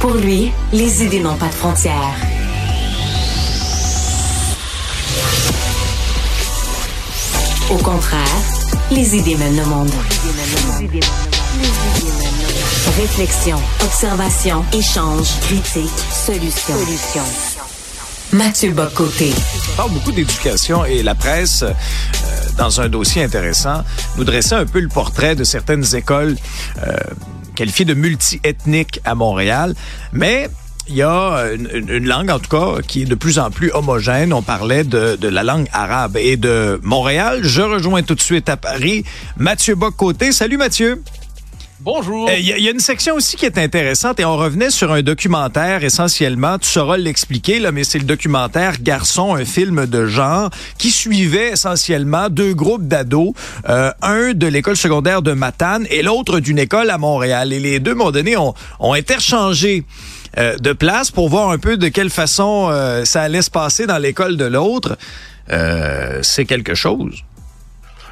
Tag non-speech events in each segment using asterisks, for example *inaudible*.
Pour lui, les idées n'ont pas de frontières. Au contraire, les idées mènent le monde. Réflexion, observation, échange, critique, solution. Mathieu Bocoté. On parle beaucoup d'éducation et la presse, euh, dans un dossier intéressant, nous dressait un peu le portrait de certaines écoles euh, qualifiées de multiethniques à Montréal. Mais il y a une, langue, en tout cas, qui est de plus en plus homogène. On parlait de, de la langue arabe et de Montréal. Je rejoins tout de suite à Paris Mathieu Bocoté. Salut Mathieu. Bonjour. Il y, y, a une section aussi qui est intéressante et on revenait sur un documentaire essentiellement, tu sauras l'expliquer mais c'est le documentaire Garçon, un film de genre qui suivait essentiellement deux groupes d'ados, euh, un de l'école secondaire de Matane et l'autre d'une école à Montréal. Et les deux, à un moment donné, ont, interchangé euh, de place pour voir un peu de quelle façon euh, ça allait se passer dans l'école de l'autre. C'est quelque chose.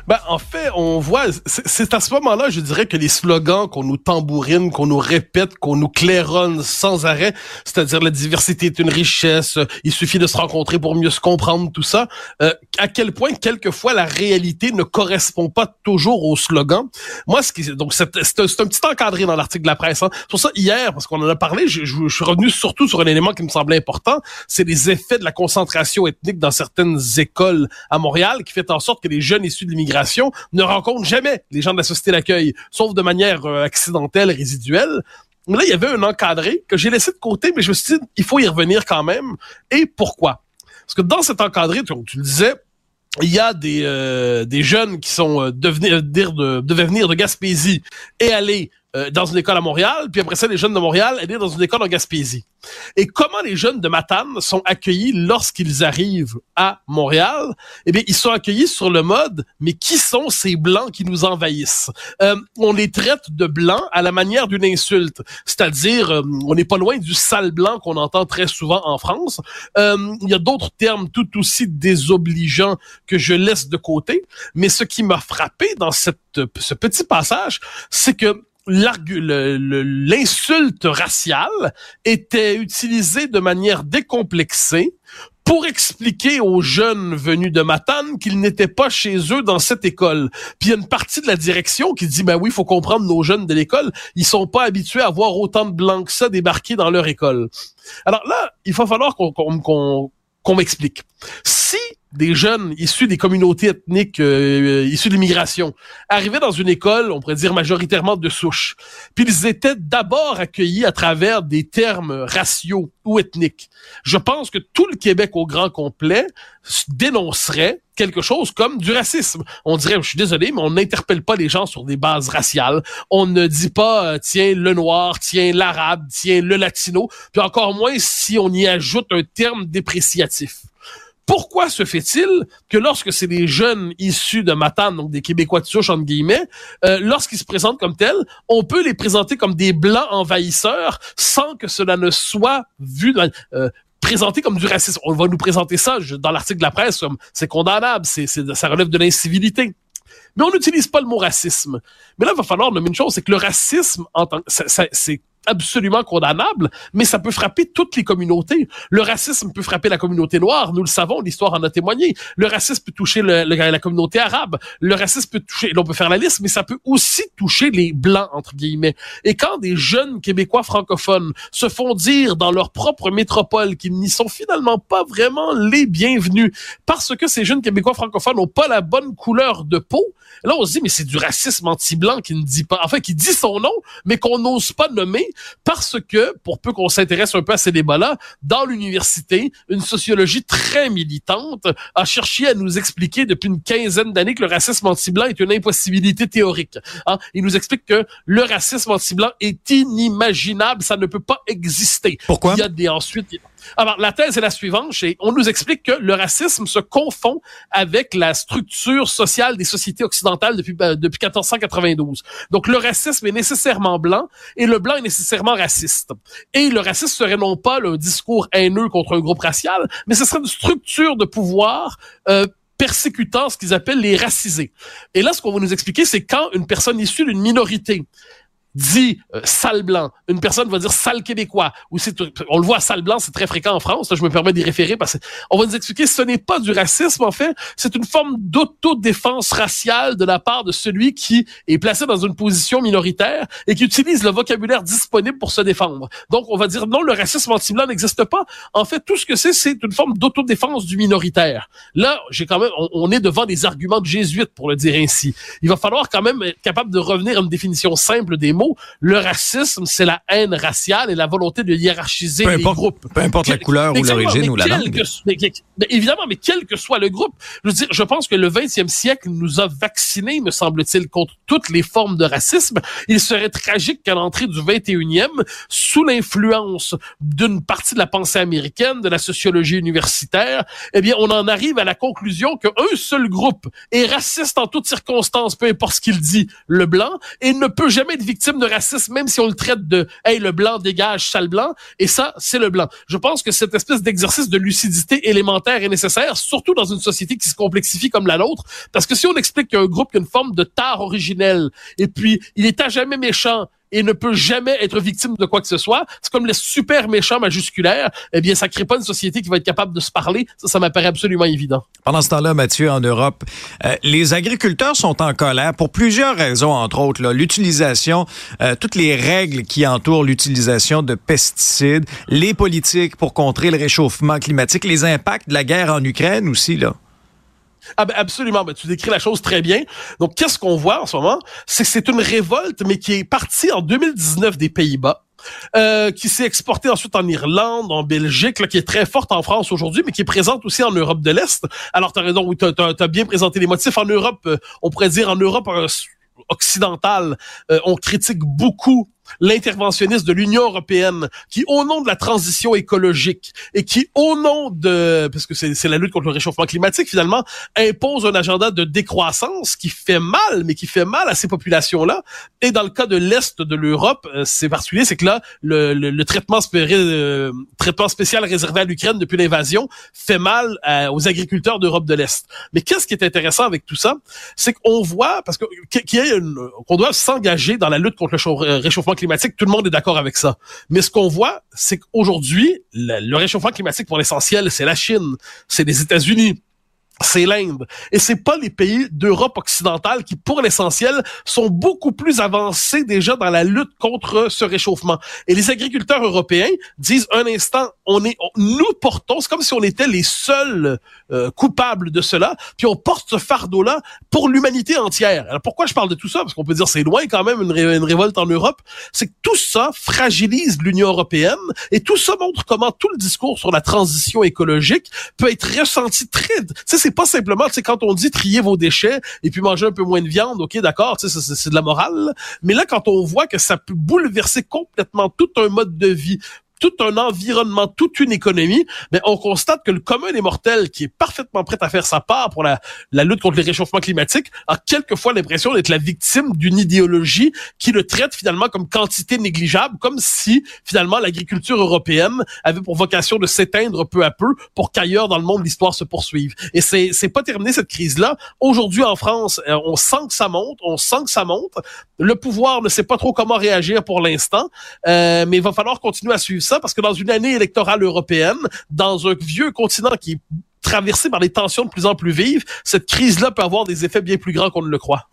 Ben, en fait, on voit, c'est à ce moment-là, je dirais que les slogans qu'on nous tambourine, qu'on nous répète, qu'on nous claironne sans arrêt, c'est-à-dire la diversité est une richesse, il suffit de se rencontrer pour mieux se comprendre, tout ça, euh, à quel point, quelquefois, la réalité ne correspond pas toujours au slogan. Moi, ce qui, donc, c'est un, petit encadré dans l'article de la presse. Hein. Pour ça, hier, parce qu'on en a parlé, je, je, je, suis revenu surtout sur un élément qui me semblait important, c'est les effets de la concentration ethnique dans certaines écoles à Montréal, qui fait en sorte que les jeunes issus de l'immigration ne rencontrent jamais les gens de la société d'accueil, sauf de manière euh, accidentelle, résiduelle. Mais là, il y avait un encadré que j'ai laissé de côté, mais je me suis dit, il faut y revenir quand même. Et pourquoi? Parce que dans cet encadré, tu, le disais, il y a des, euh, jeunes qui sont euh, devenir, de, devaient venir de Gaspésie et aller euh, dans une école à Montréal, puis après ça, les jeunes de Montréal aller dans une école en Gaspésie. Et comment les jeunes de Matane sont accueillis lorsqu'ils arrivent à Montréal? Eh bien, ils sont accueillis sur le mode, mais qui sont ces blancs qui nous envahissent? Euh, on les traite de blancs à la manière d'une insulte, c'est-à-dire, euh, on n'est pas loin du sale blanc qu'on entend très souvent en France. Euh, il y a d'autres termes tout aussi désobligeants que je laisse de côté, mais ce qui m'a frappé dans cette, ce petit passage, c'est que l'insulte raciale était utilisée de manière décomplexée pour expliquer aux jeunes venus de Matane qu'ils n'étaient pas chez eux dans cette école. Puis il y a une partie de la direction qui dit ben oui, il faut comprendre nos jeunes de l'école, ils sont pas habitués à voir autant de blancs que ça débarquer dans leur école. Alors là, il va falloir qu'on m'explique. Si des jeunes issus des communautés ethniques euh, issus de l'immigration arrivaient dans une école, on pourrait dire majoritairement de souche, puis ils étaient d'abord accueillis à travers des termes raciaux ou ethniques. Je pense que tout le Québec au grand complet dénoncerait quelque chose comme du racisme. On dirait, je suis désolé, mais on n'interpelle pas les gens sur des bases raciales. On ne dit pas, euh, tiens, le noir, tiens, l'arabe, tiens, le latino, puis encore moins si on y ajoute un terme dépréciatif. Pourquoi se fait-il que lorsque c'est des jeunes issus de Matane, donc des Québécois de souche, entre guillemets, euh, lorsqu'ils se présentent comme tels, on peut les présenter comme des blancs envahisseurs sans que cela ne soit vu euh, présenté comme du racisme? On va nous présenter ça dans l'article de la presse comme c'est condamnable, c'est, ça relève de l'incivilité. Mais on n'utilise pas le mot racisme. Mais là, il va falloir nommer une chose, c'est que le racisme, en tant, c'est absolument condamnable, mais ça peut frapper toutes les communautés. Le racisme peut frapper la communauté noire, nous le savons, l'histoire en a témoigné. Le racisme peut toucher la communauté arabe. Le racisme peut toucher, on peut faire la liste, mais ça peut aussi toucher les blancs entre guillemets. Et quand des jeunes Québécois francophones se font dire dans leur propre métropole qu'ils n'y sont finalement pas vraiment les bienvenus parce que ces jeunes Québécois francophones n'ont pas la bonne couleur de peau, là on se dit mais c'est du racisme anti-blanc qui ne dit pas, enfin qui dit son nom, mais qu'on n'ose pas nommer parce que, pour peu qu'on s'intéresse un peu à ces débats-là, dans l'université, une sociologie très militante a cherché à nous expliquer depuis une quinzaine d'années que le racisme anti-blanc est une impossibilité théorique. Hein? Il nous explique que le racisme anti-blanc est inimaginable, ça ne peut pas exister. Pourquoi? Il y a des ensuite. Alors, la thèse est la suivante. On nous explique que le racisme se confond avec la structure sociale des sociétés occidentales depuis, ben, depuis 1492. Donc, le racisme est nécessairement blanc et le blanc est nécessairement raciste. Et le racisme serait non pas le discours haineux contre un groupe racial, mais ce serait une structure de pouvoir euh, persécutant ce qu'ils appellent les racisés. Et là, ce qu'on va nous expliquer, c'est quand une personne issue d'une minorité dit euh, sale blanc, une personne va dire sale québécois, ou on le voit sale blanc, c'est très fréquent en France, je me permets d'y référer parce qu'on va nous expliquer ce n'est pas du racisme en fait, c'est une forme d'autodéfense raciale de la part de celui qui est placé dans une position minoritaire et qui utilise le vocabulaire disponible pour se défendre. Donc on va dire non, le racisme anti-blanc n'existe pas. En fait, tout ce que c'est, c'est une forme d'autodéfense du minoritaire. Là, j'ai quand même, on, on, est devant des arguments de jésuites pour le dire ainsi. Il va falloir quand même être capable de revenir à une définition simple des mots le racisme, c'est la haine raciale et la volonté de hiérarchiser les groupes. Peu importe la couleur ou l'origine ou la langue. évidemment, mais quel que soit le groupe, je veux dire, je pense que le 20e siècle nous a vaccinés, me semble-t-il, contre toutes les formes de racisme. Il serait tragique qu'à l'entrée du 21e, sous l'influence d'une partie de la pensée américaine, de la sociologie universitaire, eh bien, on en arrive à la conclusion qu'un seul groupe est raciste en toutes circonstances, peu importe ce qu'il dit, le blanc, et ne peut jamais être victime de racisme, même si on le traite de Hey, le blanc dégage, sale blanc, et ça, c'est le blanc. Je pense que cette espèce d'exercice de lucidité élémentaire est nécessaire, surtout dans une société qui se complexifie comme la nôtre, parce que si on explique qu'un groupe a une forme de tare originelle, et puis il est à jamais méchant, et ne peut jamais être victime de quoi que ce soit. C'est comme les super méchants majusculaires. Eh bien, ça crée pas une société qui va être capable de se parler. Ça, ça m'apparaît absolument évident. Pendant ce temps-là, Mathieu, en Europe, euh, les agriculteurs sont en colère pour plusieurs raisons, entre autres. L'utilisation, euh, toutes les règles qui entourent l'utilisation de pesticides, les politiques pour contrer le réchauffement climatique, les impacts de la guerre en Ukraine aussi, là. Ah ben absolument, ben, tu décris la chose très bien. Donc qu'est-ce qu'on voit en ce moment? C'est c'est une révolte, mais qui est partie en 2019 des Pays-Bas. Euh, qui s'est exportée ensuite en Irlande, en Belgique, là, qui est très forte en France aujourd'hui, mais qui est présente aussi en Europe de l'Est. Alors, tu as raison, tu as, bien présenté les motifs. En Europe, euh, on pourrait dire en Europe euh, occidentale, on critique beaucoup l'interventionniste de l'Union européenne qui, au nom de la transition écologique et qui, au nom de, parce que c'est la lutte contre le réchauffement climatique finalement, impose un agenda de décroissance qui fait mal, mais qui fait mal à ces populations-là. Et dans le cas de l'Est de l'Europe, euh, c'est particulier, c'est que là, le, le, traitement, euh, traitement spécial réservé à l'Ukraine depuis l'invasion fait mal euh, aux agriculteurs d'Europe de l'Est. Mais qu'est-ce qui est intéressant avec tout ça? C'est qu'on voit, parce que qu'on doit s'engager dans la lutte contre le réchauffement climatique, tout le monde est d'accord avec ça. Mais ce qu'on voit, c'est qu'aujourd'hui, le, réchauffement climatique, pour l'essentiel, c'est la Chine, c'est les États-Unis, c'est l'Inde. Et c'est pas les pays d'Europe occidentale qui, pour l'essentiel, sont beaucoup plus avancés déjà dans la lutte contre ce réchauffement. Et les agriculteurs européens disent un instant, on est, nous portons, c'est comme si on était les seuls euh, coupables de cela, puis on porte ce fardeau-là pour l'humanité entière. Alors pourquoi je parle de tout ça? Parce qu'on peut dire c'est loin quand même une, révolte en Europe. C'est que tout ça fragilise l'Union européenne et tout ça montre comment tout le discours sur la transition écologique peut être ressenti très c'est pas simplement, c'est quand on dit trier vos déchets et puis manger un peu moins de viande, ok, d'accord, c'est de la morale. Mais là, quand on voit que ça peut bouleverser complètement tout un mode de vie, tout un environnement, toute une économie, mais on constate que le commun des mortels, qui est parfaitement prêt à faire sa part pour la, lutte contre les réchauffements climatiques, a quelquefois l'impression d'être la victime d'une idéologie qui le traite finalement comme quantité négligeable, comme si finalement l'agriculture européenne avait pour vocation de s'éteindre peu à peu pour qu'ailleurs dans le monde l'histoire se poursuive. Et c'est c'est pas terminé cette crise là. Aujourd'hui en France, euh, on sent que ça monte, on sent que ça monte. Le pouvoir ne sait pas trop comment réagir pour l'instant, euh, mais il va falloir continuer à suivre ça parce que dans une année électorale européenne, dans un vieux continent qui traversé par des tensions de plus en plus vives, cette crise-là peut avoir des effets bien plus grands qu'on ne le croit.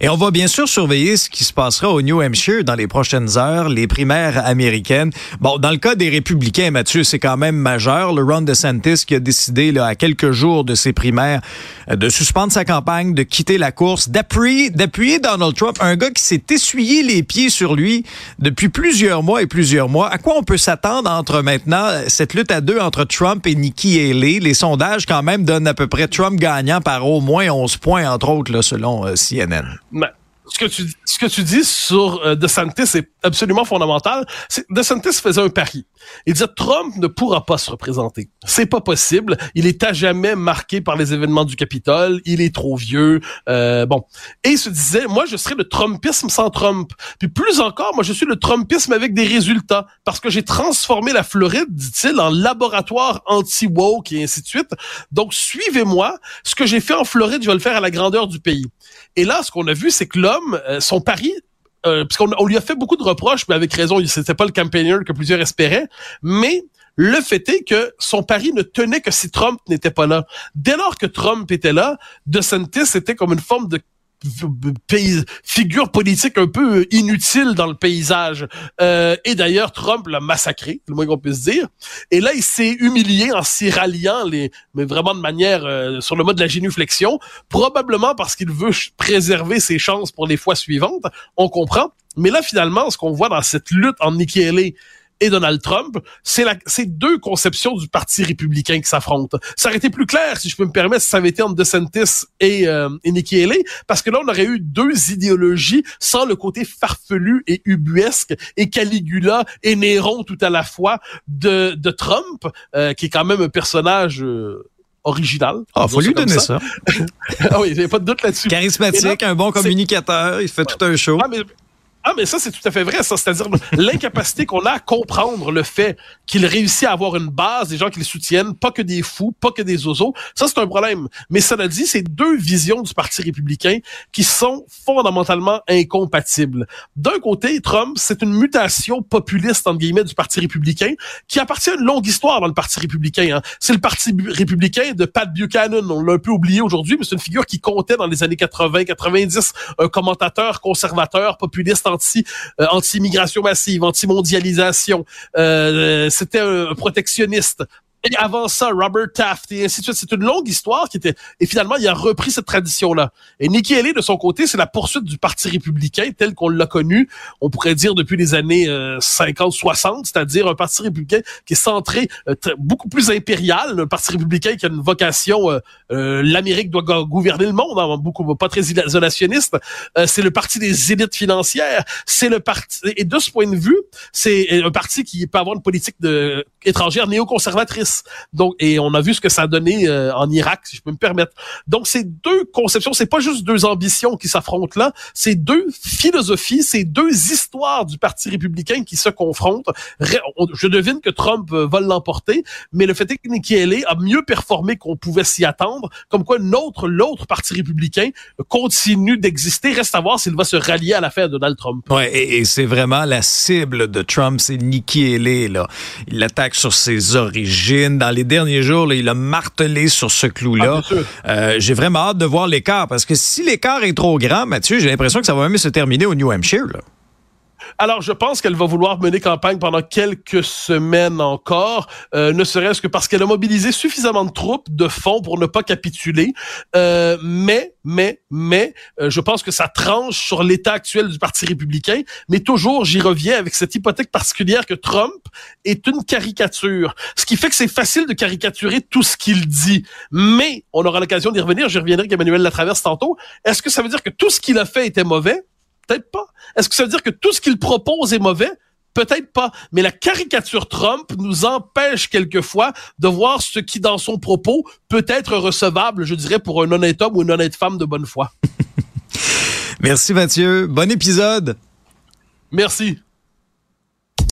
Et on va bien sûr surveiller ce qui se passera au New Hampshire dans les prochaines heures, les primaires américaines. Bon, dans le cas des républicains, Mathieu, c'est quand même majeur. Le Ron DeSantis qui a décidé là, à quelques jours de ses primaires euh, de suspendre sa campagne, de quitter la course, d'appuyer, d'appuyer Donald Trump, un gars qui s'est essuyé les pieds sur lui depuis plusieurs mois et plusieurs mois. À quoi on peut s'attendre entre maintenant cette lutte à deux entre Trump et Nikki Haley? Les sondages quand même donnent à peu près Trump gagnant par au moins 11 points, entre autres, là, selon euh, CNN. Ce que tu ce que tu dis sur euh, DeSantis est absolument fondamental. DeSantis faisait un pari. Il disait Trump ne pourra pas se représenter. C'est pas possible. Il est à jamais marqué par les événements du Capitole. Il est trop vieux. Euh, bon. Et il se disait, moi, je serai le Trumpisme sans Trump. Puis plus encore, moi, je suis le Trumpisme avec des résultats parce que j'ai transformé la Floride, dit-il, en laboratoire anti-woke et ainsi de suite. Donc, suivez-moi. Ce que j'ai fait en Floride, je vais le faire à la grandeur du pays. Et là, ce qu'on a vu, c'est que l'homme, euh, son pari, euh, puisqu'on on lui a fait beaucoup de reproches, mais avec raison, c'était pas le campaigner que plusieurs espéraient, mais le fait est que son pari ne tenait que si Trump n'était pas là. Dès lors que Trump était là, DeSantis était comme une forme de figure politique un peu inutile dans le paysage. Euh, et d'ailleurs, Trump l'a massacré, le moins qu'on puisse dire. Et là, il s'est humilié en s'y ralliant, les, mais vraiment de manière euh, sur le mode de la génuflexion, probablement parce qu'il veut préserver ses chances pour les fois suivantes. On comprend. Mais là, finalement, ce qu'on voit dans cette lutte en Nikki et Donald Trump, c'est la, c'est deux conceptions du Parti républicain qui s'affrontent. Ça aurait été plus clair, si je peux me permettre, si ça avait été entre DeSantis et, euh, et Nikki Haley, parce que là, on aurait eu deux idéologies sans le côté farfelu et ubuesque et Caligula et Néron tout à la fois de, de Trump, euh, qui est quand même un personnage... Euh, original. Ah, faut lui donner ça. *laughs* ah oui, j'ai pas de doute là-dessus. Charismatique, un bon communicateur, il fait tout un show. Ah, mais ah, mais ça, c'est tout à fait vrai, ça. C'est-à-dire l'incapacité qu'on a à comprendre le fait qu'il réussit à avoir une base, des gens qui le soutiennent, pas que des fous, pas que des oiseaux. Ça, c'est un problème. Mais cela dit, c'est deux visions du Parti républicain qui sont fondamentalement incompatibles. D'un côté, Trump, c'est une mutation populiste, entre guillemets, du Parti républicain qui appartient à une longue histoire dans le Parti républicain. Hein. C'est le Parti républicain de Pat Buchanan. On l'a un peu oublié aujourd'hui, mais c'est une figure qui comptait dans les années 80, 90, un commentateur conservateur, populiste, anti euh, anti immigration massive, anti mondialisation. Euh, c'était un protectionniste. Et avant ça, Robert Taft et ainsi de suite. C'est une longue histoire qui était, et finalement, il a repris cette tradition-là. Et Nikki Haley, de son côté, c'est la poursuite du Parti républicain tel qu'on l'a connu, on pourrait dire depuis les années 50-60, euh, c'est-à-dire un Parti républicain qui est centré euh, beaucoup plus impérial, un Parti républicain qui a une vocation, euh, l'Amérique doit gouverner le monde, hein, beaucoup pas très isolationniste. c'est le Parti des élites financières. C'est le parti, et de ce point de vue, c'est un parti qui peut avoir une politique de, étrangère néoconservatrice donc, et on a vu ce que ça a donné euh, en Irak, si je peux me permettre. Donc, c'est deux conceptions, c'est pas juste deux ambitions qui s'affrontent là, c'est deux philosophies, c'est deux histoires du Parti républicain qui se confrontent. Je devine que Trump euh, va l'emporter, mais le fait est que Nikki Haley a mieux performé qu'on pouvait s'y attendre, comme quoi l'autre, l'autre Parti républicain continue d'exister. Reste à voir s'il va se rallier à l'affaire Donald Trump. Ouais, et, c'est vraiment la cible de Trump, c'est Nikki Haley, là. Il l'attaque sur ses origines dans les derniers jours, il a martelé sur ce clou-là. Ah, euh, j'ai vraiment hâte de voir l'écart parce que si l'écart est trop grand, Mathieu, j'ai l'impression que ça va même se terminer au New Hampshire. Là. Alors, je pense qu'elle va vouloir mener campagne pendant quelques semaines encore, euh, ne serait-ce que parce qu'elle a mobilisé suffisamment de troupes, de fonds pour ne pas capituler. Euh, mais, mais, mais, euh, je pense que ça tranche sur l'état actuel du Parti républicain. Mais toujours, j'y reviens avec cette hypothèque particulière que Trump est une caricature. Ce qui fait que c'est facile de caricaturer tout ce qu'il dit. Mais, on aura l'occasion d'y revenir, j'y reviendrai avec Emmanuel Latraverse tantôt. Est-ce que ça veut dire que tout ce qu'il a fait était mauvais? Peut-être pas. Est-ce que ça veut dire que tout ce qu'il propose est mauvais? peut-être pas, mais la caricature Trump nous empêche quelquefois de voir ce qui, dans son propos, peut être recevable, je dirais, pour un honnête homme ou une honnête femme de bonne foi. *laughs* Merci Mathieu. Bon épisode. Merci.